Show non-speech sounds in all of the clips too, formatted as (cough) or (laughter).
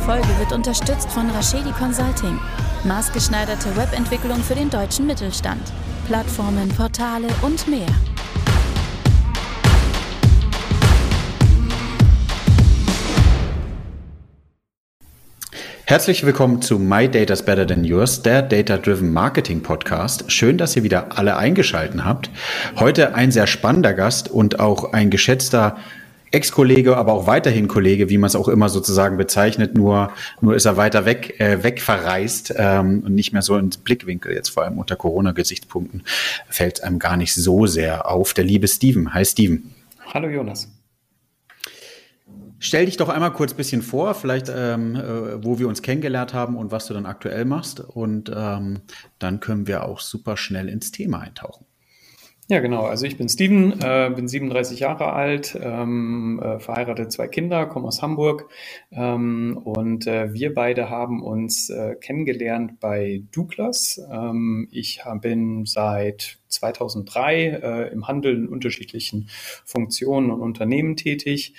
Folge wird unterstützt von Raschedi Consulting. Maßgeschneiderte Webentwicklung für den deutschen Mittelstand. Plattformen, Portale und mehr. Herzlich willkommen zu My Data's Better Than Yours, der Data-Driven Marketing Podcast. Schön, dass ihr wieder alle eingeschalten habt. Heute ein sehr spannender Gast und auch ein geschätzter Ex-Kollege, aber auch weiterhin Kollege, wie man es auch immer sozusagen bezeichnet, nur, nur ist er weiter weg, äh, weg verreist ähm, und nicht mehr so ins Blickwinkel, jetzt vor allem unter Corona-Gesichtspunkten, fällt einem gar nicht so sehr auf. Der liebe Steven. Hi Steven. Hallo Jonas. Stell dich doch einmal kurz ein bisschen vor, vielleicht ähm, äh, wo wir uns kennengelernt haben und was du dann aktuell machst. Und ähm, dann können wir auch super schnell ins Thema eintauchen. Ja, genau. Also ich bin Steven, äh, bin 37 Jahre alt, ähm, äh, verheiratet, zwei Kinder, komme aus Hamburg ähm, und äh, wir beide haben uns äh, kennengelernt bei Douglas. Ähm, ich hab, bin seit 2003 äh, im Handel in unterschiedlichen Funktionen und Unternehmen tätig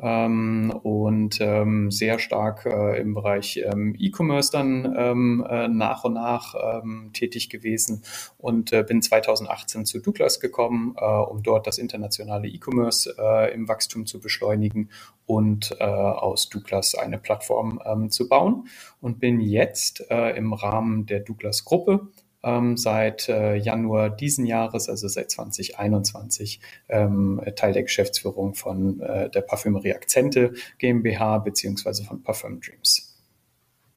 ähm, und ähm, sehr stark äh, im Bereich ähm, E-Commerce dann ähm, äh, nach und nach ähm, tätig gewesen. Und äh, bin 2018 zu Douglas gekommen, äh, um dort das internationale E-Commerce äh, im Wachstum zu beschleunigen und äh, aus Douglas eine Plattform ähm, zu bauen. Und bin jetzt im Rahmen der Douglas Gruppe ähm, seit äh, Januar diesen Jahres, also seit 2021, ähm, Teil der Geschäftsführung von äh, der Parfümerie Akzente GmbH beziehungsweise von Parfum Dreams.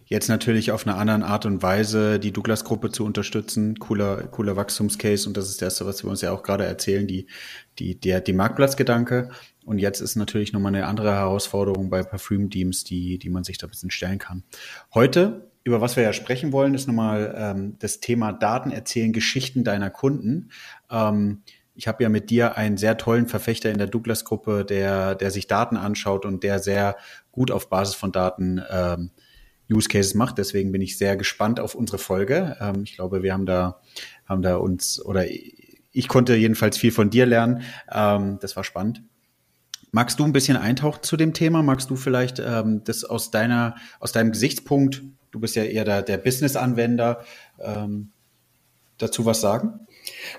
Jetzt natürlich auf eine andere Art und Weise die Douglas-Gruppe zu unterstützen. Cooler, cooler Wachstumscase. Und das ist das, was wir uns ja auch gerade erzählen, die, die, der, die Marktplatzgedanke. Und jetzt ist natürlich nochmal eine andere Herausforderung bei Parfüm-Teams, die, die man sich da ein bisschen stellen kann. Heute über was wir ja sprechen wollen, ist nochmal ähm, das Thema Daten erzählen, Geschichten deiner Kunden. Ähm, ich habe ja mit dir einen sehr tollen Verfechter in der Douglas-Gruppe, der, der sich Daten anschaut und der sehr gut auf Basis von Daten ähm, Use Cases macht. Deswegen bin ich sehr gespannt auf unsere Folge. Ähm, ich glaube, wir haben da, haben da uns, oder ich konnte jedenfalls viel von dir lernen. Ähm, das war spannend. Magst du ein bisschen eintauchen zu dem Thema? Magst du vielleicht ähm, das aus deiner, aus deinem Gesichtspunkt Du bist ja eher der, der Business-Anwender. Ähm, dazu was sagen?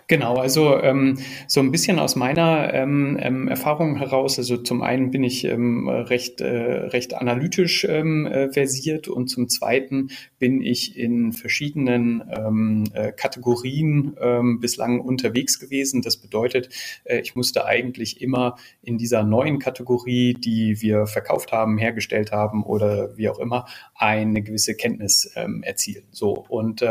Genau, also ähm, so ein bisschen aus meiner ähm, ähm, Erfahrung heraus. Also zum einen bin ich ähm, recht, äh, recht analytisch ähm, äh, versiert und zum zweiten bin ich in verschiedenen ähm, äh, Kategorien bislang unterwegs gewesen. Das bedeutet, äh, ich musste eigentlich immer in dieser neuen Kategorie, die wir verkauft haben, hergestellt haben oder wie auch immer, eine gewisse Kenntnis erzielen. So und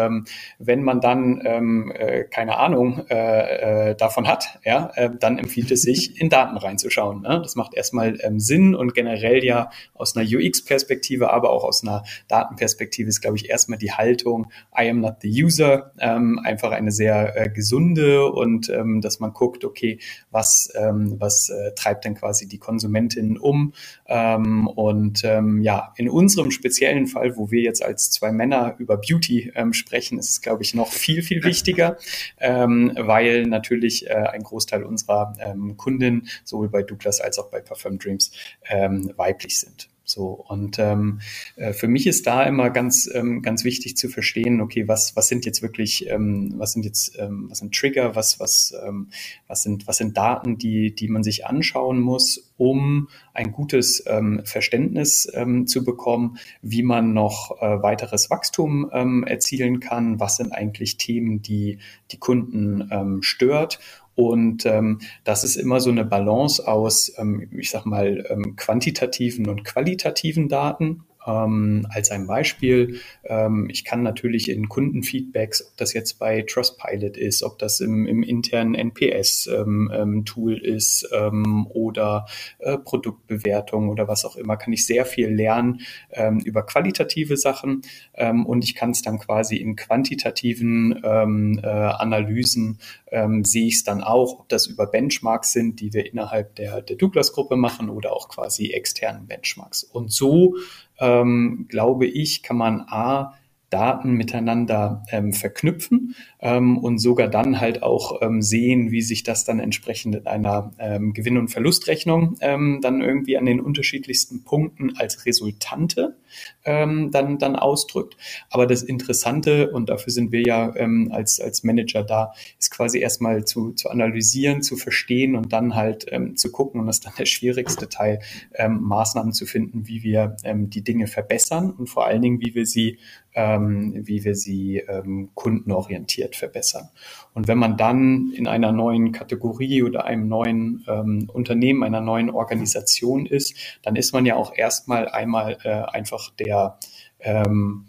wenn man dann äh, keine Ahnung Ahnung äh, äh, davon hat, ja, äh, dann empfiehlt es sich, in Daten reinzuschauen. Ne? Das macht erstmal ähm, Sinn und generell ja aus einer UX-Perspektive, aber auch aus einer Datenperspektive ist, glaube ich, erstmal die Haltung, I am not the user, ähm, einfach eine sehr äh, gesunde und ähm, dass man guckt, okay, was, ähm, was äh, treibt denn quasi die Konsumentinnen um? Ähm, und ähm, ja, in unserem speziellen Fall, wo wir jetzt als zwei Männer über Beauty ähm, sprechen, ist es, glaube ich, noch viel, viel wichtiger. Ähm, weil natürlich äh, ein Großteil unserer ähm, Kunden sowohl bei Douglas als auch bei Parfum Dreams ähm, weiblich sind. So und ähm, äh, für mich ist da immer ganz ähm, ganz wichtig zu verstehen, okay, was was sind jetzt wirklich, ähm, was sind jetzt ähm, was sind Trigger, was was ähm, was sind was sind Daten, die die man sich anschauen muss, um ein gutes ähm, Verständnis ähm, zu bekommen, wie man noch äh, weiteres Wachstum ähm, erzielen kann, was sind eigentlich Themen, die die Kunden ähm, stört und ähm, das ist immer so eine Balance aus, ähm, ich sag mal, ähm, quantitativen und qualitativen Daten. Ähm, als ein Beispiel, ähm, ich kann natürlich in Kundenfeedbacks, ob das jetzt bei Trustpilot ist, ob das im, im internen NPS-Tool ähm, ähm, ist ähm, oder äh, Produktbewertung oder was auch immer, kann ich sehr viel lernen über qualitative Sachen und ich kann es dann quasi in quantitativen äh, Analysen sehe ich es dann auch, ob das über Benchmarks sind, die wir innerhalb der, der Douglas-Gruppe machen oder auch quasi externen Benchmarks. Und so ähm, glaube ich, kann man A, Daten miteinander ähm, verknüpfen ähm, und sogar dann halt auch ähm, sehen, wie sich das dann entsprechend in einer ähm, Gewinn- und Verlustrechnung ähm, dann irgendwie an den unterschiedlichsten Punkten als Resultante ähm, dann, dann ausdrückt. Aber das Interessante, und dafür sind wir ja ähm, als, als Manager da, ist quasi erstmal zu, zu analysieren, zu verstehen und dann halt zu gucken, und das ist dann der schwierigste Teil, Maßnahmen zu finden, wie wir die Dinge verbessern und vor allen Dingen, wie wir sie wie wir sie ähm, kundenorientiert verbessern. Und wenn man dann in einer neuen Kategorie oder einem neuen ähm, Unternehmen, einer neuen Organisation ist, dann ist man ja auch erstmal einmal äh, einfach der ähm,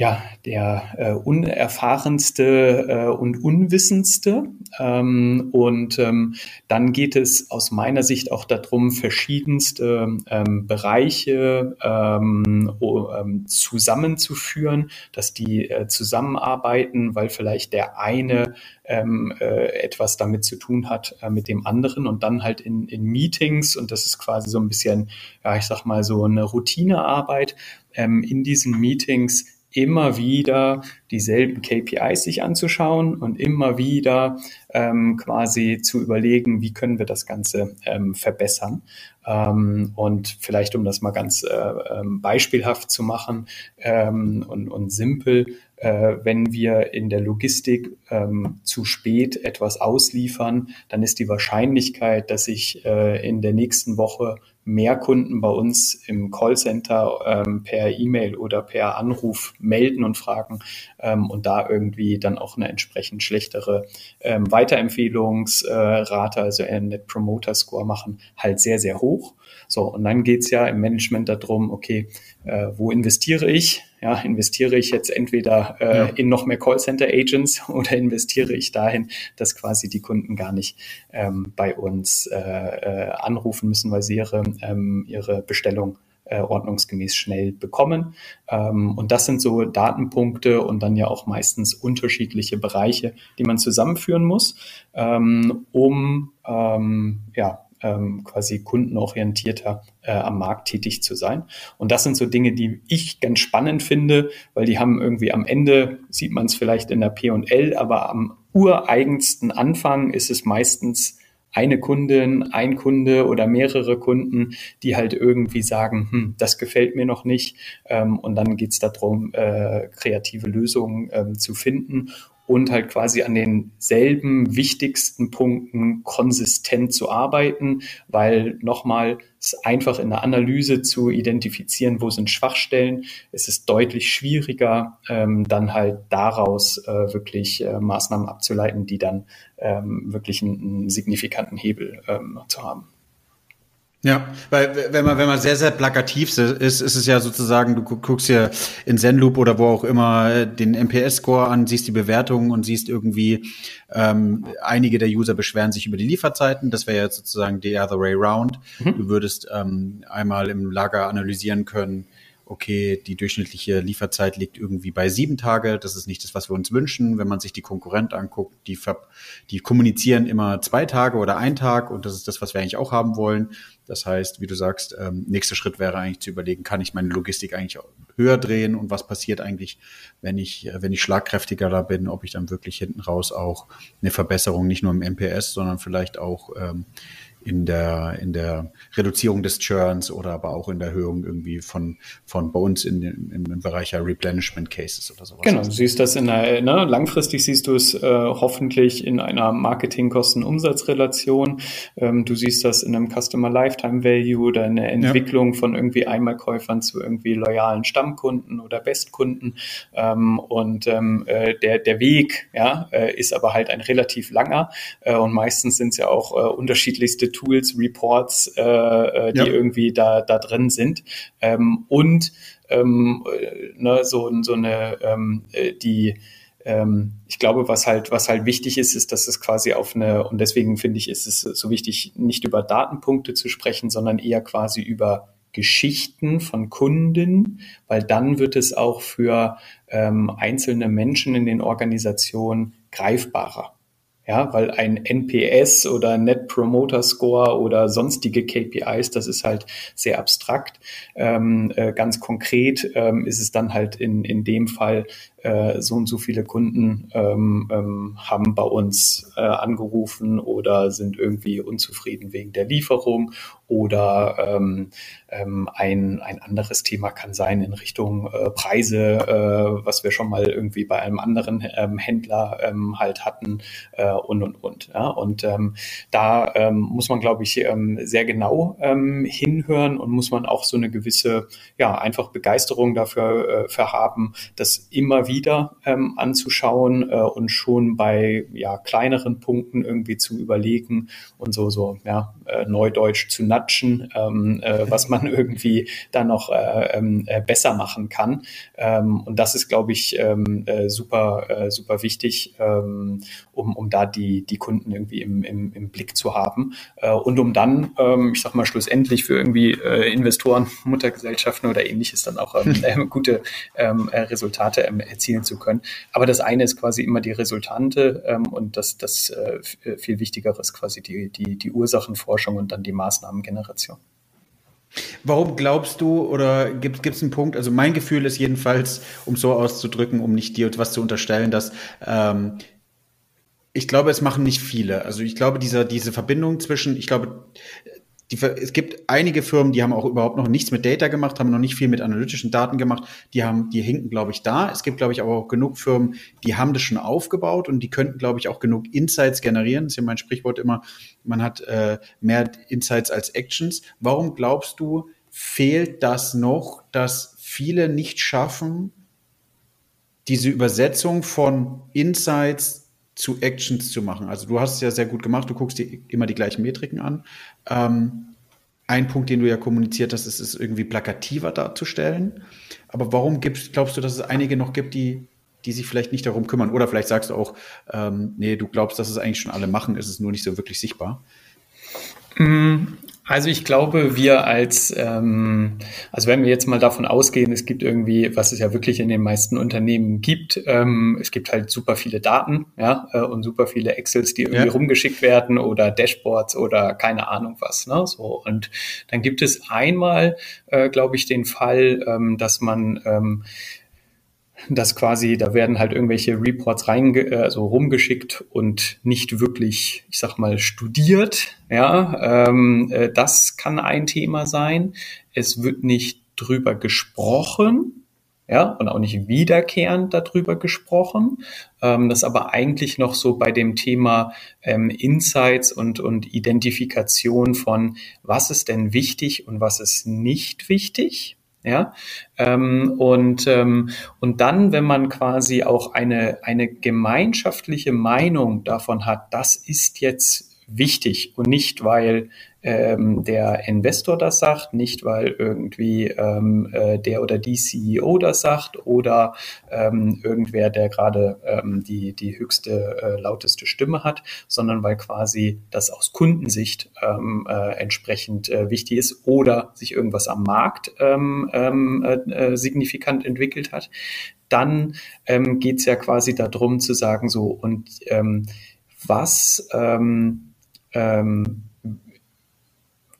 ja, der äh, unerfahrenste äh, und unwissendste. Ähm, und ähm, dann geht es aus meiner Sicht auch darum, verschiedenste ähm, Bereiche ähm, ähm, zusammenzuführen, dass die äh, zusammenarbeiten, weil vielleicht der eine ähm, äh, etwas damit zu tun hat äh, mit dem anderen und dann halt in, in Meetings und das ist quasi so ein bisschen, ja, ich sag mal so eine Routinearbeit in diesen Meetings immer wieder dieselben KPIs sich anzuschauen und immer wieder ähm, quasi zu überlegen, wie können wir das Ganze ähm, verbessern. Ähm, und vielleicht, um das mal ganz äh, ähm, beispielhaft zu machen ähm, und, und simpel, äh, wenn wir in der Logistik ähm, zu spät etwas ausliefern, dann ist die Wahrscheinlichkeit, dass ich äh, in der nächsten Woche mehr Kunden bei uns im Callcenter ähm, per E-Mail oder per Anruf melden und fragen ähm, und da irgendwie dann auch eine entsprechend schlechtere ähm, Weiterempfehlungsrate, also ein Net Promoter Score machen, halt sehr, sehr hoch. So, und dann geht's ja im Management darum, okay, äh, wo investiere ich? Ja, investiere ich jetzt entweder äh, ja. in noch mehr Callcenter-Agents (laughs) oder investiere ich dahin, dass quasi die Kunden gar nicht ähm, bei uns äh, äh, anrufen müssen, weil sie ihre, ähm, ihre Bestellung äh, ordnungsgemäß schnell bekommen. Ähm, und das sind so Datenpunkte und dann ja auch meistens unterschiedliche Bereiche, die man zusammenführen muss, ähm, um ähm, ja, quasi kundenorientierter äh, am Markt tätig zu sein. Und das sind so Dinge, die ich ganz spannend finde, weil die haben irgendwie am Ende, sieht man es vielleicht in der P&L, aber am ureigensten Anfang ist es meistens eine Kundin, ein Kunde oder mehrere Kunden, die halt irgendwie sagen, hm, das gefällt mir noch nicht. Ähm, und dann geht's darum, äh, kreative Lösungen ähm, zu finden und halt quasi an denselben wichtigsten Punkten konsistent zu arbeiten, weil nochmal es einfach in der Analyse zu identifizieren, wo sind Schwachstellen. Es ist deutlich schwieriger, ähm, dann halt daraus äh, wirklich äh, Maßnahmen abzuleiten, die dann ähm, wirklich einen, einen signifikanten Hebel ähm, zu haben. Ja, weil wenn man wenn man sehr sehr plakativ ist, ist es ja sozusagen, du guckst ja in Zenloop oder wo auch immer den NPS-Score an, siehst die Bewertungen und siehst irgendwie ähm, einige der User beschweren sich über die Lieferzeiten. Das wäre ja sozusagen the other way round. Mhm. Du würdest ähm, einmal im Lager analysieren können, okay, die durchschnittliche Lieferzeit liegt irgendwie bei sieben Tage. Das ist nicht das, was wir uns wünschen. Wenn man sich die Konkurrent anguckt, die, die kommunizieren immer zwei Tage oder ein Tag und das ist das, was wir eigentlich auch haben wollen. Das heißt, wie du sagst, ähm, nächster Schritt wäre eigentlich zu überlegen, kann ich meine Logistik eigentlich höher drehen und was passiert eigentlich, wenn ich, äh, wenn ich schlagkräftiger da bin, ob ich dann wirklich hinten raus auch eine Verbesserung nicht nur im MPS, sondern vielleicht auch ähm, in der, in der Reduzierung des Churns oder aber auch in der Erhöhung irgendwie von, von bei uns in, im, Bereich Replenishment Cases oder sowas. Genau, du siehst das in der, ne, langfristig siehst du es äh, hoffentlich in einer Marketing-Kosten-Umsatz-Relation. Ähm, du siehst das in einem Customer Lifetime Value oder in der Entwicklung ja. von irgendwie Einmalkäufern zu irgendwie loyalen Stammkunden oder Bestkunden. Ähm, und ähm, äh, der, der Weg ja, äh, ist aber halt ein relativ langer äh, und meistens sind es ja auch äh, Excel-Tools, Reports, äh, äh, die ja. irgendwie da, da drin sind. Ähm, und ähm, äh, ne, so, so eine, ähm, äh, die, ähm, ich glaube, was halt, was halt wichtig ist, ist, dass es quasi auf eine, und deswegen finde ich, ist es so wichtig, nicht über Datenpunkte zu sprechen, sondern eher quasi über Geschichten von Kunden, weil dann wird es auch für ähm, einzelne Menschen in den Organisationen greifbarer. Ja, weil ein NPS oder Net Promoter Score oder sonstige KPIs, das ist halt sehr abstrakt. Ähm, äh, ganz konkret ähm, ist es dann halt in, in dem Fall äh, so und so viele Kunden ähm, ähm, haben bei uns äh, angerufen oder sind irgendwie unzufrieden wegen der Lieferung oder ähm, ähm, ein, ein anderes Thema kann sein in Richtung äh, Preise, äh, was wir schon mal irgendwie bei einem anderen ähm, Händler ähm, halt hatten äh, und und und. Ja? Und ähm, da ähm, muss man, glaube ich, ähm, sehr genau ähm, hinhören und muss man auch so eine gewisse, ja, einfach Begeisterung dafür äh, für haben, dass immer wieder ähm, anzuschauen äh, und schon bei ja, kleineren Punkten irgendwie zu überlegen und so, so, ja, äh, neudeutsch zu natschen, ähm, äh, was man (laughs) irgendwie da noch äh, ähm, äh, besser machen kann. Ähm, und das ist, glaube ich, ähm, äh, super, super wichtig, um, um da die, die Kunden irgendwie im, im, im Blick zu haben. Und um dann, ich sag mal, schlussendlich für irgendwie Investoren, Muttergesellschaften oder ähnliches dann auch (laughs) gute Resultate ähm, erzielen zu können. Aber das eine ist quasi immer die Resultante ähm, und das, das äh, viel Wichtigere ist quasi die, die, die Ursachenforschung und dann die Maßnahmengeneration. Warum glaubst du oder gibt es einen Punkt? Also mein Gefühl ist jedenfalls, um so auszudrücken, um nicht dir etwas zu unterstellen, dass ähm, ich glaube, es machen nicht viele. Also ich glaube, dieser, diese Verbindung zwischen, ich glaube, die, es gibt einige Firmen, die haben auch überhaupt noch nichts mit Data gemacht, haben noch nicht viel mit analytischen Daten gemacht. Die haben, die hinken, glaube ich, da. Es gibt, glaube ich, aber auch genug Firmen, die haben das schon aufgebaut und die könnten, glaube ich, auch genug Insights generieren. Das ist ja mein Sprichwort immer, man hat äh, mehr Insights als Actions. Warum glaubst du, fehlt das noch, dass viele nicht schaffen, diese Übersetzung von Insights zu Actions zu machen. Also du hast es ja sehr gut gemacht, du guckst dir immer die gleichen Metriken an. Ähm, ein Punkt, den du ja kommuniziert hast, ist es irgendwie plakativer darzustellen. Aber warum gibst, glaubst du, dass es einige noch gibt, die, die sich vielleicht nicht darum kümmern? Oder vielleicht sagst du auch, ähm, nee, du glaubst, dass es eigentlich schon alle machen, ist es nur nicht so wirklich sichtbar. Mm, also ich glaube, wir als, ähm, also wenn wir jetzt mal davon ausgehen, es gibt irgendwie, was es ja wirklich in den meisten Unternehmen gibt, ähm, es gibt halt super viele Daten, ja, äh, und super viele Excels, die irgendwie ja. rumgeschickt werden oder Dashboards oder keine Ahnung was, ne, so. Und dann gibt es einmal, äh, glaube ich, den Fall, ähm, dass man ähm, dass quasi, da werden halt irgendwelche Reports rein, also rumgeschickt und nicht wirklich, ich sag mal, studiert. Ja, ähm, äh, das kann ein Thema sein. Es wird nicht drüber gesprochen, ja, und auch nicht wiederkehrend darüber gesprochen. Ähm, das aber eigentlich noch so bei dem Thema ähm, Insights und, und Identifikation von, was ist denn wichtig und was ist nicht wichtig. Ja, ähm, und, ähm, und dann, wenn man quasi auch eine, eine gemeinschaftliche Meinung davon hat, das ist jetzt wichtig und nicht, weil ähm, der Investor das sagt, nicht weil irgendwie ähm, äh, der oder die CEO das sagt oder ähm, irgendwer, der gerade ähm, die, die höchste, äh, lauteste Stimme hat, sondern weil quasi das aus Kundensicht ähm, äh, entsprechend äh, wichtig ist oder sich irgendwas am Markt ähm, ähm, äh, äh signifikant entwickelt hat, dann ähm, geht ja quasi darum zu sagen, so und ähm, was ähm, ähm,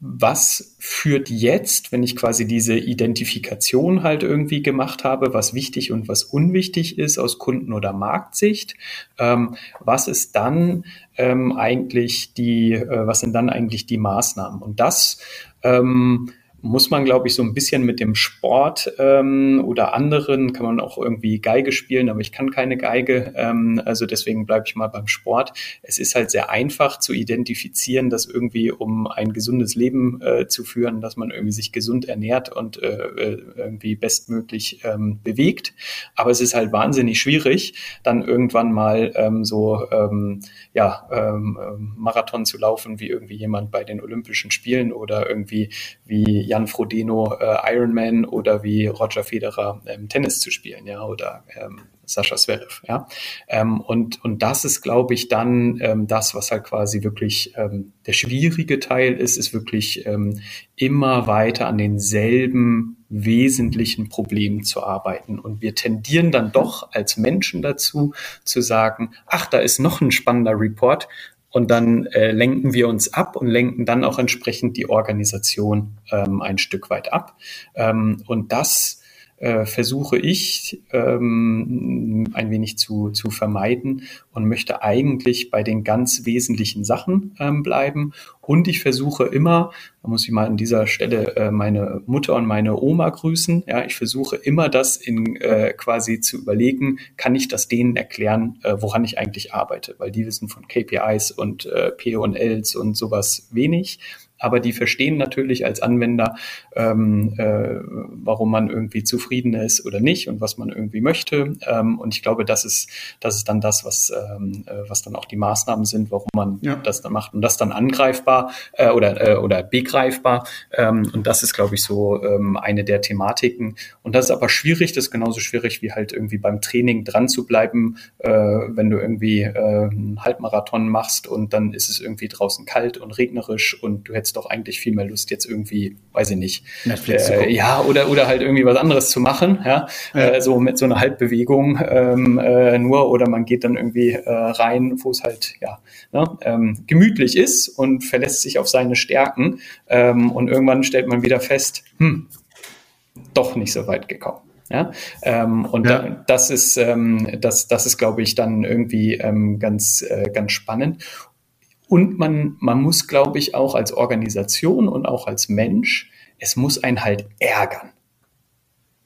was führt jetzt, wenn ich quasi diese Identifikation halt irgendwie gemacht habe, was wichtig und was unwichtig ist aus Kunden- oder Marktsicht, ähm, was ist dann ähm, eigentlich die, äh, was sind dann eigentlich die Maßnahmen? Und das ähm, muss man, glaube ich, so ein bisschen mit dem Sport ähm, oder anderen, kann man auch irgendwie Geige spielen, aber ich kann keine Geige. Ähm, also deswegen bleibe ich mal beim Sport. Es ist halt sehr einfach zu identifizieren, dass irgendwie, um ein gesundes Leben äh, zu führen, dass man irgendwie sich gesund ernährt und äh, äh irgendwie bestmöglich ähm, bewegt. Aber es ist halt wahnsinnig schwierig, dann irgendwann mal ähm, so ähm, ja, ähm, Marathon zu laufen, wie irgendwie jemand bei den Olympischen Spielen oder irgendwie wie Jan Frodeno äh, Ironman oder wie Roger Federer ähm, Tennis zu spielen, ja, oder ähm, Sascha Zverev, ja. Ähm, und, und das ist, glaube ich, dann ähm, das, was halt quasi wirklich ähm, der schwierige Teil ist, ist wirklich ähm, immer weiter an denselben wesentlichen Problemen zu arbeiten. Und wir tendieren dann doch als Menschen dazu zu sagen, ach, da ist noch ein spannender Report, und dann äh, lenken wir uns ab und lenken dann auch entsprechend die Organisation ähm, ein Stück weit ab. Ähm, und das äh, versuche ich ähm, ein wenig zu, zu vermeiden und möchte eigentlich bei den ganz wesentlichen Sachen ähm, bleiben. Und ich versuche immer, da muss ich mal an dieser Stelle äh, meine Mutter und meine Oma grüßen, ja, ich versuche immer das in äh, quasi zu überlegen, kann ich das denen erklären, äh, woran ich eigentlich arbeite, weil die wissen von KPIs und äh, P&Ls und sowas wenig aber die verstehen natürlich als Anwender, ähm, äh, warum man irgendwie zufrieden ist oder nicht und was man irgendwie möchte. Ähm, und ich glaube, das ist, das ist dann das, was, ähm, äh, was dann auch die Maßnahmen sind, warum man ja. das dann macht und das dann angreifbar äh, oder, äh, oder begreifbar. Ähm, und das ist, glaube ich, so ähm, eine der Thematiken. Und das ist aber schwierig, das ist genauso schwierig wie halt irgendwie beim Training dran zu bleiben, äh, wenn du irgendwie äh, einen Halbmarathon machst und dann ist es irgendwie draußen kalt und regnerisch und du hättest jetzt doch eigentlich viel mehr Lust, jetzt irgendwie, weiß ich nicht, Netflix äh, ja, oder, oder halt irgendwie was anderes zu machen, ja, ja. Äh, so mit so einer Halbbewegung ähm, äh, nur, oder man geht dann irgendwie äh, rein, wo es halt, ja, ne, ähm, gemütlich ist und verlässt sich auf seine Stärken ähm, und irgendwann stellt man wieder fest, hm, doch nicht so weit gekommen. Ja, ähm, und ja. Da, das ist, ähm, das, das ist, glaube ich, dann irgendwie ähm, ganz, äh, ganz spannend. Und man, man muss, glaube ich, auch als Organisation und auch als Mensch, es muss einen halt ärgern.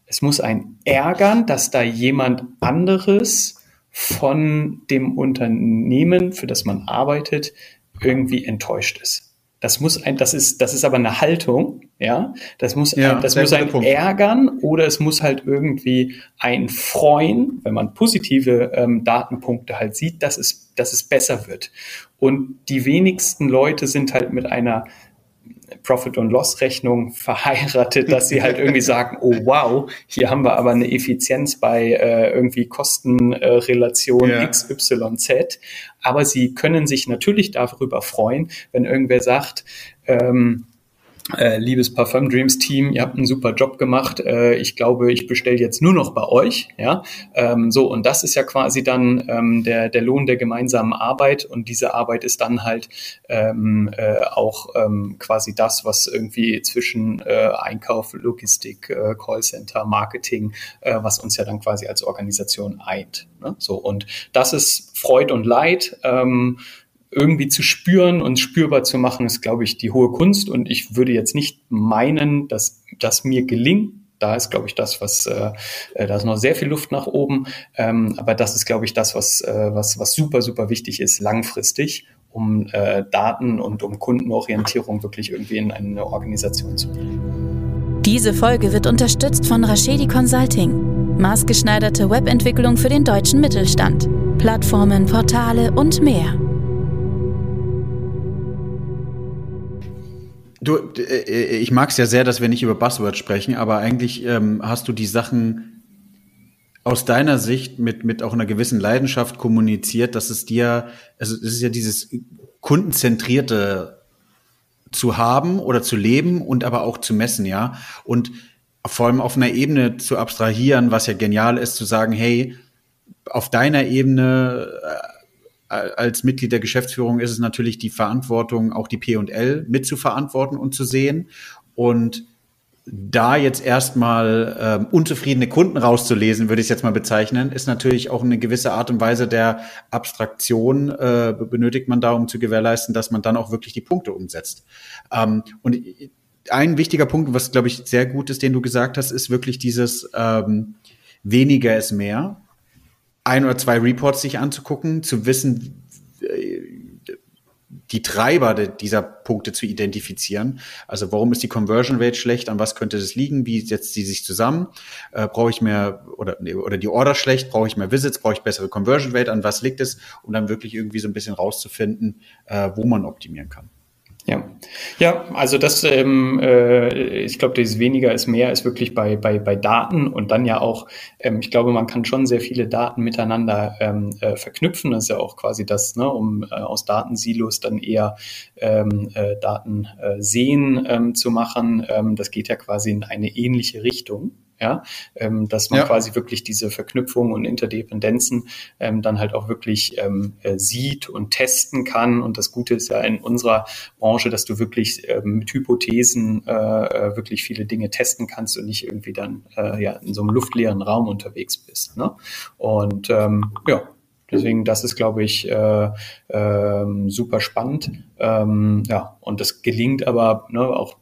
Es muss einen ärgern, dass da jemand anderes von dem Unternehmen, für das man arbeitet, irgendwie enttäuscht ist. Das muss ein, das ist, das ist aber eine Haltung, ja. Das muss, ja, ein, das muss ein Punkt. ärgern oder es muss halt irgendwie ein freuen, wenn man positive ähm, Datenpunkte halt sieht, dass es, dass es besser wird. Und die wenigsten Leute sind halt mit einer Profit- und Loss-Rechnung verheiratet, dass sie halt irgendwie sagen, oh wow, hier haben wir aber eine Effizienz bei äh, irgendwie Kostenrelation äh, ja. XYZ. Aber sie können sich natürlich darüber freuen, wenn irgendwer sagt, ähm, äh, liebes Parfum Dreams Team, ihr habt einen super Job gemacht. Äh, ich glaube, ich bestelle jetzt nur noch bei euch. Ja, ähm, so und das ist ja quasi dann ähm, der der Lohn der gemeinsamen Arbeit und diese Arbeit ist dann halt ähm, äh, auch ähm, quasi das, was irgendwie zwischen äh, Einkauf, Logistik, äh, Callcenter, Marketing, äh, was uns ja dann quasi als Organisation eint. Ne? So und das ist Freud und Leid. Irgendwie zu spüren und spürbar zu machen, ist, glaube ich, die hohe Kunst. Und ich würde jetzt nicht meinen, dass das mir gelingt. Da ist, glaube ich, das, was, äh, äh, da ist noch sehr viel Luft nach oben. Ähm, aber das ist, glaube ich, das, was, äh, was, was super, super wichtig ist, langfristig, um äh, Daten und um Kundenorientierung wirklich irgendwie in eine Organisation zu bringen. Diese Folge wird unterstützt von Rashedi Consulting. Maßgeschneiderte Webentwicklung für den deutschen Mittelstand. Plattformen, Portale und mehr. Du, äh, ich mag es ja sehr, dass wir nicht über Buzzwords sprechen, aber eigentlich ähm, hast du die Sachen aus deiner Sicht mit, mit auch einer gewissen Leidenschaft kommuniziert, dass es dir, also es ist ja dieses kundenzentrierte zu haben oder zu leben und aber auch zu messen, ja. Und vor allem auf einer Ebene zu abstrahieren, was ja genial ist, zu sagen, hey, auf deiner Ebene äh, als Mitglied der Geschäftsführung ist es natürlich die Verantwortung, auch die P&L mitzuverantworten und zu sehen. Und da jetzt erstmal ähm, unzufriedene Kunden rauszulesen, würde ich es jetzt mal bezeichnen, ist natürlich auch eine gewisse Art und Weise der Abstraktion äh, benötigt man da, um zu gewährleisten, dass man dann auch wirklich die Punkte umsetzt. Ähm, und ein wichtiger Punkt, was glaube ich sehr gut ist, den du gesagt hast, ist wirklich dieses ähm, weniger ist mehr. Ein oder zwei Reports sich anzugucken, zu wissen, äh, die Treiber dieser Punkte zu identifizieren. Also warum ist die Conversion Rate schlecht? An was könnte das liegen? Wie setzt sie sich zusammen? Äh, brauche ich mehr oder oder die Order schlecht? Brauche ich mehr Visits? Brauche ich bessere Conversion Rate? An was liegt es? Um dann wirklich irgendwie so ein bisschen rauszufinden, äh, wo man optimieren kann. Ja, ja, also das, ähm, äh, ich glaube, dieses weniger ist mehr ist wirklich bei bei bei Daten und dann ja auch, ähm, ich glaube, man kann schon sehr viele Daten miteinander ähm, äh, verknüpfen. Das ist ja auch quasi das, ne, um äh, aus Datensilos dann eher ähm, äh, Daten äh, sehen ähm, zu machen. Ähm, das geht ja quasi in eine ähnliche Richtung ja, ähm, dass man ja. quasi wirklich diese Verknüpfungen und Interdependenzen ähm, dann halt auch wirklich ähm, äh, sieht und testen kann. Und das Gute ist ja in unserer Branche, dass du wirklich ähm, mit Hypothesen äh, äh, wirklich viele Dinge testen kannst und nicht irgendwie dann äh, ja in so einem luftleeren Raum unterwegs bist. Ne? Und ähm, ja, Deswegen, das ist, glaube ich, äh, äh, super spannend. Ähm, ja, und das gelingt aber ne, auch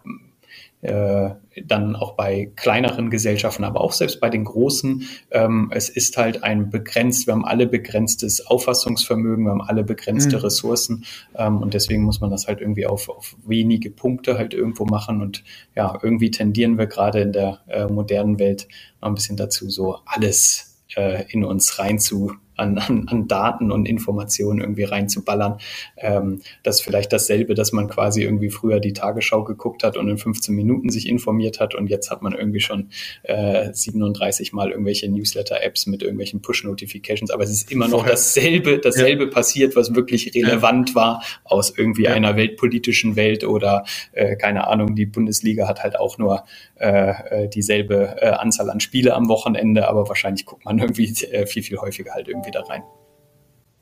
äh, dann auch bei kleineren Gesellschaften, aber auch selbst bei den großen. Ähm, es ist halt ein begrenzt, wir haben alle begrenztes Auffassungsvermögen, wir haben alle begrenzte mhm. Ressourcen ähm, und deswegen muss man das halt irgendwie auf, auf wenige Punkte halt irgendwo machen und ja, irgendwie tendieren wir gerade in der äh, modernen Welt noch ein bisschen dazu, so alles äh, in uns rein zu an, an, an Daten und Informationen irgendwie reinzuballern. Ähm, das ist vielleicht dasselbe, dass man quasi irgendwie früher die Tagesschau geguckt hat und in 15 Minuten sich informiert hat und jetzt hat man irgendwie schon äh, 37 Mal irgendwelche Newsletter-Apps mit irgendwelchen Push-Notifications, aber es ist immer noch dasselbe, dasselbe ja. passiert, was wirklich relevant ja. war aus irgendwie ja. einer weltpolitischen Welt oder äh, keine Ahnung, die Bundesliga hat halt auch nur äh, äh dieselbe äh, Anzahl an Spiele am Wochenende, aber wahrscheinlich guckt man irgendwie äh, viel, viel häufiger halt irgendwie da rein.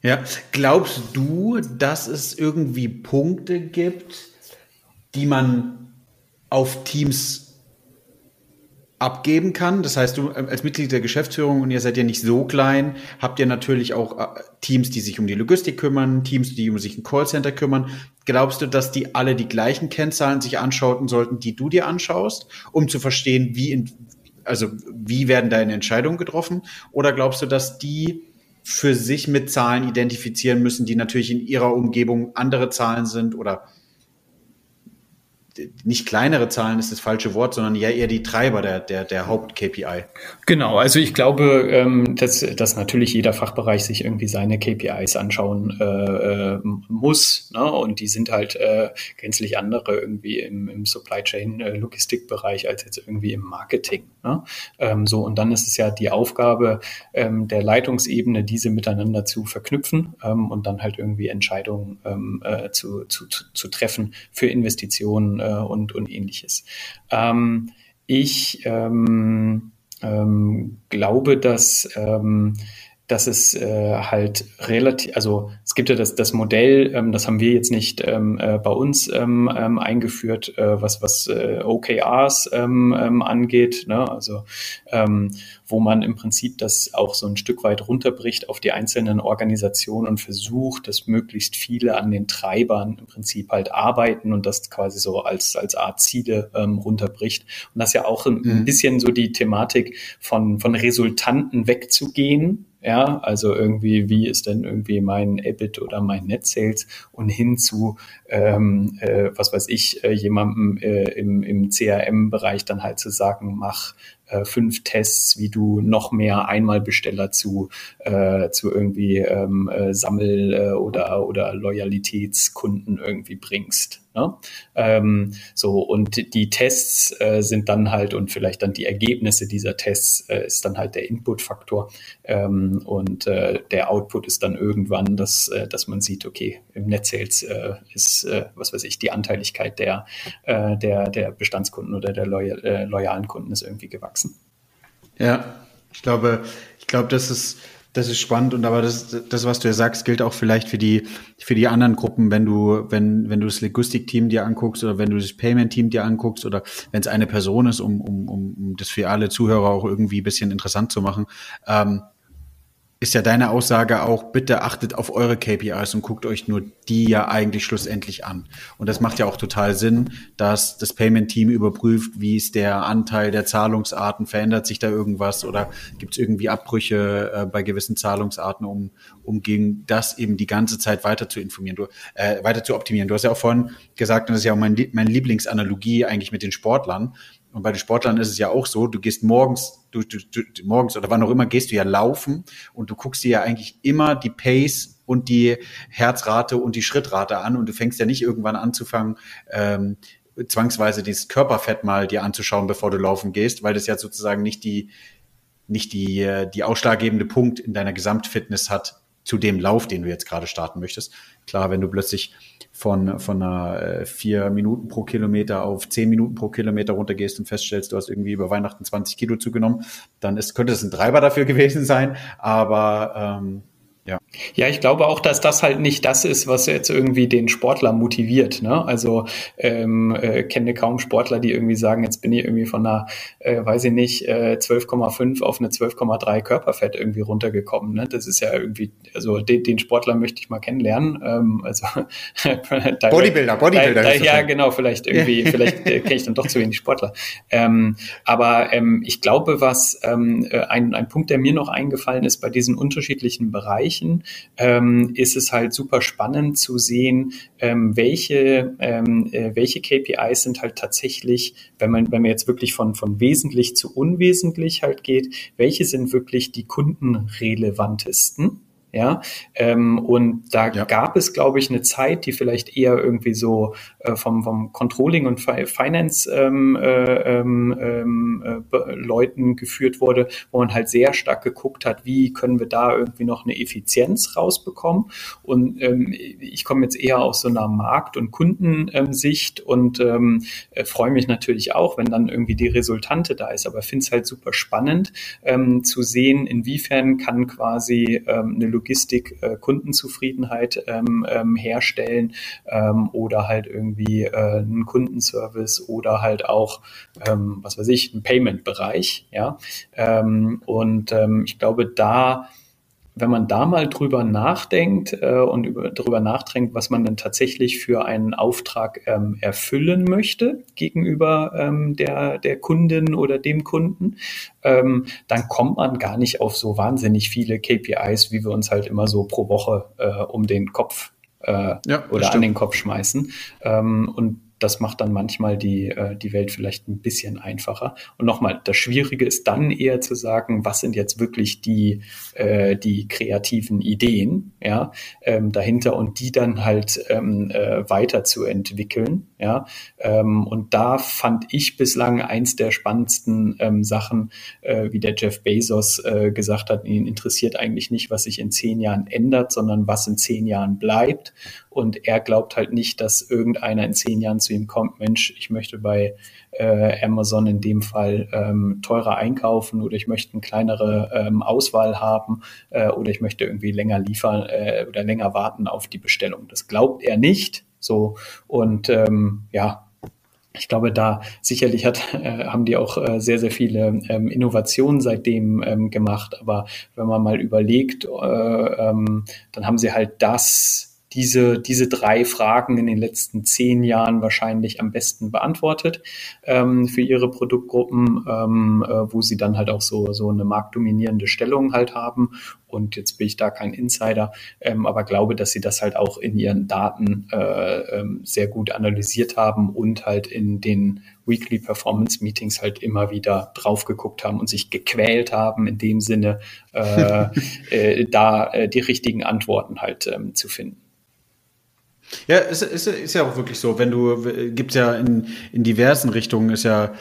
Ja, glaubst du, dass es irgendwie Punkte gibt, die man auf Teams abgeben kann. Das heißt, du äh, als Mitglied der Geschäftsführung und ihr seid ja nicht so klein, habt ihr natürlich auch äh, Teams, die sich um die Logistik kümmern, Teams, die um sich ein Callcenter kümmern. Glaubst du, dass die alle die gleichen Kennzahlen sich anschauen sollten, die du dir anschaust, um zu verstehen, wie in, also wie werden deine Entscheidungen getroffen? Oder glaubst du, dass die für sich mit Zahlen identifizieren müssen, die natürlich in ihrer Umgebung andere Zahlen sind oder nicht kleinere Zahlen ist das falsche Wort, sondern ja eher die Treiber der, der, der Haupt-KPI. Genau, also ich glaube, ähm, dass, dass natürlich jeder Fachbereich sich irgendwie seine KPIs anschauen äh, äh, muss. Ne? Und die sind halt äh, gänzlich andere irgendwie im, im Supply Chain äh, Logistikbereich als jetzt irgendwie im Marketing. Ne? Ähm, so, und dann ist es ja die Aufgabe ähm, der Leitungsebene, diese miteinander zu verknüpfen und dann halt irgendwie Entscheidungen zu, zu, zu treffen für Investitionen und, und ähnliches. Ähm, ich ähm, ähm, glaube, dass ähm, dass es äh, halt relativ, also es gibt ja das, das Modell, ähm, das haben wir jetzt nicht ähm, äh, bei uns ähm, ähm, eingeführt, äh, was, was äh, OKRs ähm, ähm, angeht, ne? also ähm, wo man im Prinzip das auch so ein Stück weit runterbricht auf die einzelnen Organisationen und versucht, dass möglichst viele an den Treibern im Prinzip halt arbeiten und das quasi so als, als Art Ziele ähm, runterbricht. Und das ist ja auch ein, ein mhm. bisschen so die Thematik von, von Resultanten wegzugehen, ja, also irgendwie, wie ist denn irgendwie mein EBIT oder mein Net Sales und hin zu, ähm, äh, was weiß ich, äh, jemandem äh, im, im CRM-Bereich dann halt zu sagen, mach äh, fünf Tests, wie du noch mehr Einmalbesteller zu, äh, zu irgendwie ähm, äh, Sammel- äh, oder, oder Loyalitätskunden irgendwie bringst. Ne? Ähm, so, und die Tests äh, sind dann halt und vielleicht dann die Ergebnisse dieser Tests äh, ist dann halt der Input-Faktor. Ähm, und äh, der Output ist dann irgendwann, dass, äh, dass man sieht, okay, im Net-Sales äh, ist, was weiß ich, die Anteiligkeit der, der, der Bestandskunden oder der loyal, loyalen Kunden ist irgendwie gewachsen. Ja, ich glaube, ich glaube, das ist das ist spannend und aber das, das, was du ja sagst, gilt auch vielleicht für die, für die anderen Gruppen, wenn du, wenn, wenn du das Logistik-Team dir anguckst oder wenn du das Payment-Team dir anguckst oder wenn es eine Person ist, um, um, um das für alle Zuhörer auch irgendwie bisschen interessant zu machen. Ähm, ist ja deine Aussage auch, bitte achtet auf eure KPIs und guckt euch nur die ja eigentlich schlussendlich an. Und das macht ja auch total Sinn, dass das Payment-Team überprüft, wie ist der Anteil der Zahlungsarten, verändert sich da irgendwas oder gibt es irgendwie Abbrüche äh, bei gewissen Zahlungsarten, um, um gegen das eben die ganze Zeit weiter zu informieren, du, äh, weiter zu optimieren. Du hast ja auch vorhin gesagt, und das ist ja auch mein, meine Lieblingsanalogie eigentlich mit den Sportlern, und bei den Sportlern ist es ja auch so, du gehst morgens, du, du, du, morgens oder wann auch immer gehst du ja laufen und du guckst dir ja eigentlich immer die Pace und die Herzrate und die Schrittrate an und du fängst ja nicht irgendwann anzufangen, ähm, zwangsweise dieses Körperfett mal dir anzuschauen, bevor du laufen gehst, weil das ja sozusagen nicht die, nicht die, äh, die ausschlaggebende Punkt in deiner Gesamtfitness hat zu dem Lauf, den du jetzt gerade starten möchtest. Klar, wenn du plötzlich von, von einer äh, vier Minuten pro Kilometer auf zehn Minuten pro Kilometer runtergehst und feststellst, du hast irgendwie über Weihnachten 20 Kilo zugenommen, dann ist, könnte es ein Treiber dafür (laughs) gewesen sein. Aber ähm, ja. Ich glaube auch, dass das halt nicht das ist, was jetzt irgendwie den Sportler motiviert. Ne? Also ähm, äh, kenne kaum Sportler, die irgendwie sagen, jetzt bin ich irgendwie von einer, äh, weiß ich nicht, äh, 12,5 auf eine 12,3 Körperfett irgendwie runtergekommen. Ne? Das ist ja irgendwie, also den, den Sportler möchte ich mal kennenlernen. Ähm, also (laughs) Bodybuilder, Bodybuilder. Da, da, ja, genau, vielleicht irgendwie, (laughs) vielleicht äh, kenne ich dann doch zu wenig Sportler. Ähm, aber ähm, ich glaube, was ähm, äh, ein, ein Punkt, der mir noch eingefallen ist bei diesen unterschiedlichen Bereichen ähm, ist es halt super spannend zu sehen, ähm, welche, ähm, äh, welche KPIs sind halt tatsächlich, wenn man, wenn man jetzt wirklich von, von wesentlich zu unwesentlich halt geht, welche sind wirklich die kundenrelevantesten ja, ähm, und da ja. gab es, glaube ich, eine Zeit, die vielleicht eher irgendwie so äh, vom, vom Controlling und Finance ähm, äh, ähm, ähm äh, Leuten geführt wurde, wo man halt sehr stark geguckt hat, wie können wir da irgendwie noch eine Effizienz rausbekommen. Und ähm, ich komme jetzt eher aus so einer Markt- und Kundensicht und ähm, äh, freue mich natürlich auch, wenn dann irgendwie die Resultante da ist. Aber finde es halt super spannend ähm, zu sehen, inwiefern kann quasi ähm, eine Logistik äh, Kundenzufriedenheit ähm, ähm, herstellen ähm, oder halt irgendwie äh, einen Kundenservice oder halt auch, ähm, was weiß ich, einen Payment-Bereich. Ja? Ähm, und ähm, ich glaube, da wenn man da mal drüber nachdenkt äh, und über, drüber nachdenkt, was man dann tatsächlich für einen Auftrag ähm, erfüllen möchte gegenüber ähm, der, der Kundin oder dem Kunden, ähm, dann kommt man gar nicht auf so wahnsinnig viele KPIs, wie wir uns halt immer so pro Woche äh, um den Kopf äh, ja, oder stimmt. an den Kopf schmeißen. Ähm, und das macht dann manchmal die, äh, die Welt vielleicht ein bisschen einfacher. Und nochmal, das Schwierige ist dann eher zu sagen, was sind jetzt wirklich die, äh, die kreativen Ideen ja, ähm, dahinter und die dann halt ähm, äh, weiterzuentwickeln. Ja. Ähm, und da fand ich bislang eins der spannendsten ähm, Sachen, äh, wie der Jeff Bezos äh, gesagt hat, ihn interessiert eigentlich nicht, was sich in zehn Jahren ändert, sondern was in zehn Jahren bleibt. Und er glaubt halt nicht, dass irgendeiner in zehn Jahren zu ihm kommt, Mensch, ich möchte bei äh, Amazon in dem Fall ähm, teurer einkaufen oder ich möchte eine kleinere ähm, Auswahl haben äh, oder ich möchte irgendwie länger liefern äh, oder länger warten auf die Bestellung. Das glaubt er nicht. So und ähm, ja, ich glaube, da sicherlich hat, (laughs) äh, haben die auch äh, sehr, sehr viele ähm, Innovationen seitdem ähm, gemacht. Aber wenn man mal überlegt, äh, ähm, dann haben sie halt das diese, diese drei Fragen in den letzten zehn Jahren wahrscheinlich am besten beantwortet ähm, für ihre Produktgruppen, ähm, äh, wo sie dann halt auch so, so eine marktdominierende Stellung halt haben. Und jetzt bin ich da kein Insider, ähm, aber glaube, dass sie das halt auch in ihren Daten äh, ähm, sehr gut analysiert haben und halt in den Weekly Performance Meetings halt immer wieder drauf geguckt haben und sich gequält haben, in dem Sinne, äh, (laughs) äh, da äh, die richtigen Antworten halt ähm, zu finden. Ja, ist, ist, ist ja auch wirklich so. Wenn du, gibt's ja in, in diversen Richtungen, ist ja,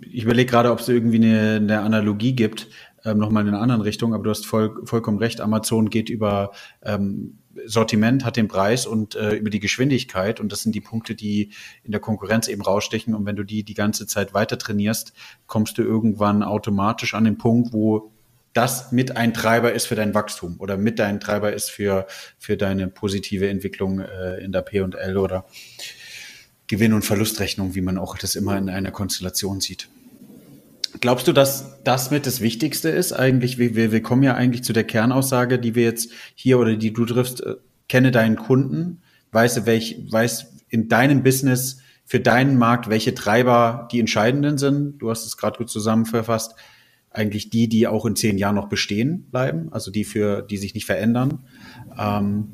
ich überlege gerade, ob es irgendwie eine, eine Analogie gibt, ähm, nochmal in einer anderen Richtung, aber du hast voll, vollkommen recht. Amazon geht über ähm, Sortiment, hat den Preis und äh, über die Geschwindigkeit und das sind die Punkte, die in der Konkurrenz eben rausstechen und wenn du die die ganze Zeit weiter trainierst, kommst du irgendwann automatisch an den Punkt, wo das mit ein Treiber ist für dein Wachstum oder mit dein Treiber ist für, für deine positive Entwicklung äh, in der P&L oder Gewinn- und Verlustrechnung, wie man auch das immer in einer Konstellation sieht. glaubst du, dass das mit das Wichtigste ist? Eigentlich, wir, wir kommen ja eigentlich zu der Kernaussage, die wir jetzt hier oder die du triffst, äh, kenne deinen Kunden, weiß, welch, weiß in deinem Business für deinen Markt, welche Treiber die entscheidenden sind. Du hast es gerade gut zusammenverfasst. Eigentlich die, die auch in zehn Jahren noch bestehen bleiben, also die für, die sich nicht verändern. Ähm,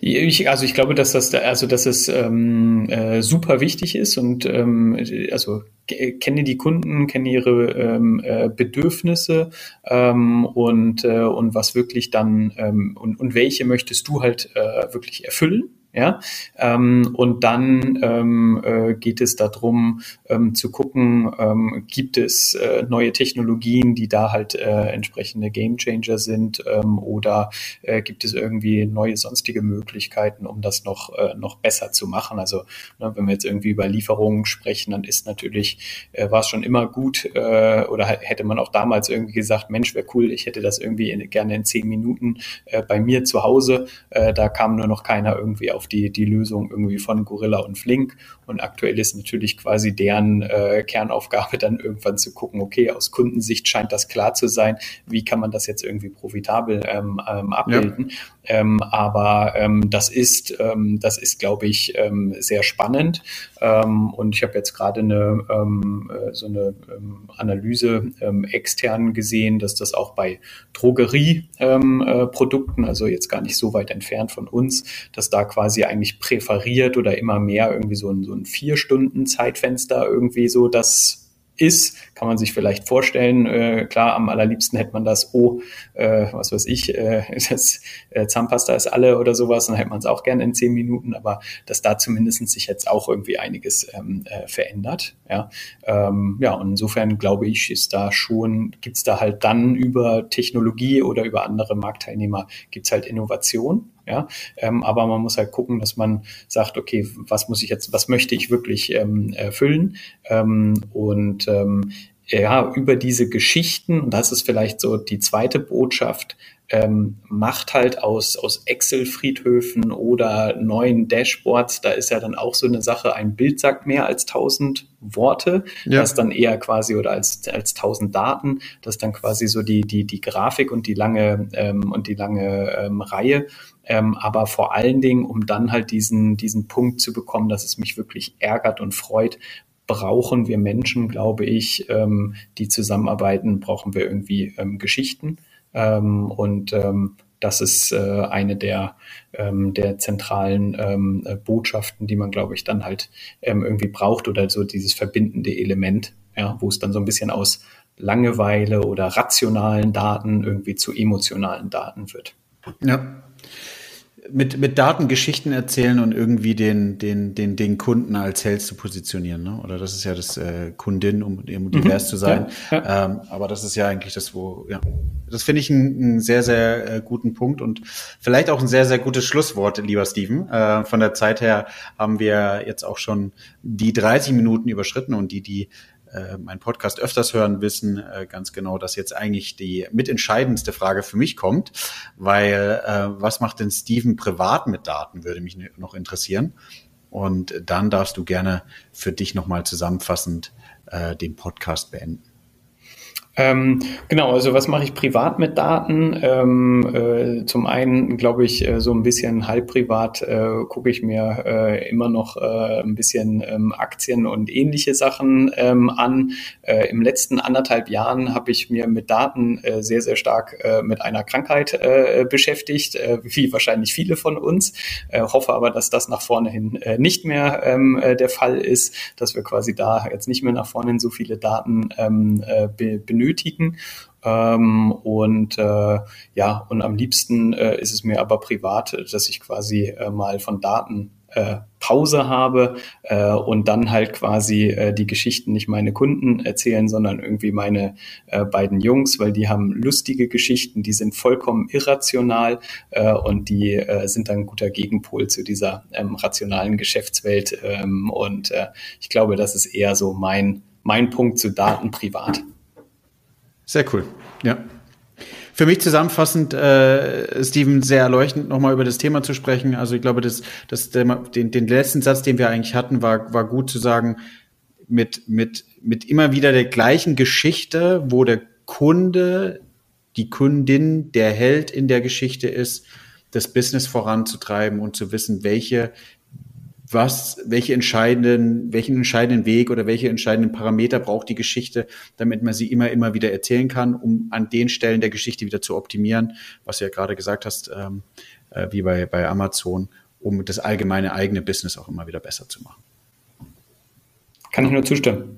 ich, also ich glaube, dass das, also dass es ähm, äh, super wichtig ist und ähm, also kenne die Kunden, kenne ihre ähm, äh, Bedürfnisse ähm, und äh, und was wirklich dann ähm, und und welche möchtest du halt äh, wirklich erfüllen ja? Ähm, und dann ähm, äh, geht es darum, ähm, zu gucken, ähm, gibt es äh, neue Technologien, die da halt äh, entsprechende Gamechanger sind ähm, oder äh, gibt es irgendwie neue sonstige Möglichkeiten, um das noch, äh, noch besser zu machen. Also ne, wenn wir jetzt irgendwie über Lieferungen sprechen, dann ist natürlich, äh, war es schon immer gut äh, oder hätte man auch damals irgendwie gesagt, Mensch, wäre cool, ich hätte das irgendwie in, gerne in zehn Minuten äh, bei mir zu Hause. Äh, da kam nur noch keiner irgendwie auf die, die Lösung irgendwie von Gorilla und Flink. Und aktuell ist natürlich quasi deren äh, Kernaufgabe (laughs) dann irgendwann zu gucken, okay, aus Kundensicht scheint das klar zu sein, wie kann man das jetzt irgendwie profitabel ähm, ähm, abbilden. Ja. Ähm, aber ähm, das ist, ähm, das ist, glaube ich, ähm, sehr spannend. Ähm, und ich habe jetzt gerade eine ähm, äh, so eine ähm, Analyse ähm, extern gesehen, dass das auch bei Drogerieprodukten, ähm, äh, also jetzt gar nicht so weit entfernt von uns, dass da quasi eigentlich präferiert oder immer mehr irgendwie so ein, so ein vier Stunden Zeitfenster irgendwie so das ist, kann man sich vielleicht vorstellen. Äh, klar, am allerliebsten hätte man das, oh, äh, was weiß ich, äh, (laughs) das äh, Zahnpasta ist alle oder sowas, dann hätte man es auch gerne in zehn Minuten, aber dass da zumindest sich jetzt auch irgendwie einiges ähm, äh, verändert. Ja, ähm, ja, und insofern glaube ich, ist da schon, gibt's da halt dann über Technologie oder über andere Marktteilnehmer, gibt's halt Innovation. Ja, ähm, aber man muss halt gucken, dass man sagt, okay, was muss ich jetzt, was möchte ich wirklich ähm, erfüllen? Ähm, und ähm, ja, über diese Geschichten, und das ist vielleicht so die zweite Botschaft, ähm, macht halt aus, aus Excel-Friedhöfen oder neuen Dashboards, da ist ja dann auch so eine Sache, ein Bild sagt mehr als tausend Worte, ja. das dann eher quasi oder als, als tausend Daten, das dann quasi so die, die, die Grafik und die lange, ähm, und die lange ähm, Reihe ähm, aber vor allen Dingen, um dann halt diesen, diesen Punkt zu bekommen, dass es mich wirklich ärgert und freut, brauchen wir Menschen, glaube ich, ähm, die zusammenarbeiten, brauchen wir irgendwie ähm, Geschichten. Ähm, und ähm, das ist äh, eine der, ähm, der zentralen ähm, äh, Botschaften, die man, glaube ich, dann halt ähm, irgendwie braucht oder so dieses verbindende Element, ja, wo es dann so ein bisschen aus Langeweile oder rationalen Daten irgendwie zu emotionalen Daten wird. Ja, mit, mit Daten Geschichten erzählen und irgendwie den, den, den, den Kunden als Held zu positionieren, ne? Oder das ist ja das äh, Kundin, um, um divers mhm. zu sein. Ja, ja. Ähm, aber das ist ja eigentlich das, wo, ja. Das finde ich einen, einen sehr, sehr äh, guten Punkt und vielleicht auch ein sehr, sehr gutes Schlusswort, lieber Steven. Äh, von der Zeit her haben wir jetzt auch schon die 30 Minuten überschritten und die, die äh, meinen Podcast öfters hören, wissen äh, ganz genau, dass jetzt eigentlich die mitentscheidendste Frage für mich kommt, weil äh, was macht denn Steven privat mit Daten, würde mich noch interessieren. Und dann darfst du gerne für dich nochmal zusammenfassend äh, den Podcast beenden. Ähm, genau, also was mache ich privat mit Daten? Ähm, äh, zum einen glaube ich, äh, so ein bisschen halb privat äh, gucke ich mir äh, immer noch äh, ein bisschen ähm, Aktien und ähnliche Sachen ähm, an. Äh, Im letzten anderthalb Jahren habe ich mir mit Daten sehr, sehr stark mit einer Krankheit beschäftigt, wie wahrscheinlich viele von uns. hoffe aber, dass das nach vorne hin nicht mehr ähm, der Fall ist, dass wir quasi da jetzt nicht mehr nach vorne hin so viele Daten ähm, benötigen benötigen. Ähm, und äh, ja, und am liebsten äh, ist es mir aber privat, dass ich quasi äh, mal von Daten äh, Pause habe äh, und dann halt quasi äh, die Geschichten nicht meine Kunden erzählen, sondern irgendwie meine äh, beiden Jungs, weil die haben lustige Geschichten, die sind vollkommen irrational äh, und die äh, sind dann ein guter Gegenpol zu dieser ähm, rationalen Geschäftswelt. Ähm, und äh, ich glaube, das ist eher so mein, mein Punkt zu Daten privat. Sehr cool. Ja. Für mich zusammenfassend, äh, Steven, sehr erleuchtend, nochmal über das Thema zu sprechen. Also ich glaube, das, das, den, den letzten Satz, den wir eigentlich hatten, war, war gut zu sagen, mit, mit, mit immer wieder der gleichen Geschichte, wo der Kunde, die Kundin, der Held in der Geschichte ist, das Business voranzutreiben und zu wissen, welche was, welche entscheidenden, welchen entscheidenden Weg oder welche entscheidenden Parameter braucht die Geschichte, damit man sie immer, immer wieder erzählen kann, um an den Stellen der Geschichte wieder zu optimieren, was du ja gerade gesagt hast, ähm, äh, wie bei, bei Amazon, um das allgemeine eigene Business auch immer wieder besser zu machen. Kann ich nur zustimmen.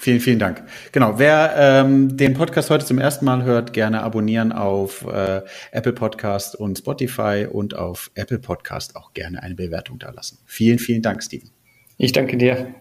Vielen, vielen Dank. Genau, wer ähm, den Podcast heute zum ersten Mal hört, gerne abonnieren auf äh, Apple Podcast und Spotify und auf Apple Podcast auch gerne eine Bewertung da lassen. Vielen, vielen Dank, Steven. Ich danke dir.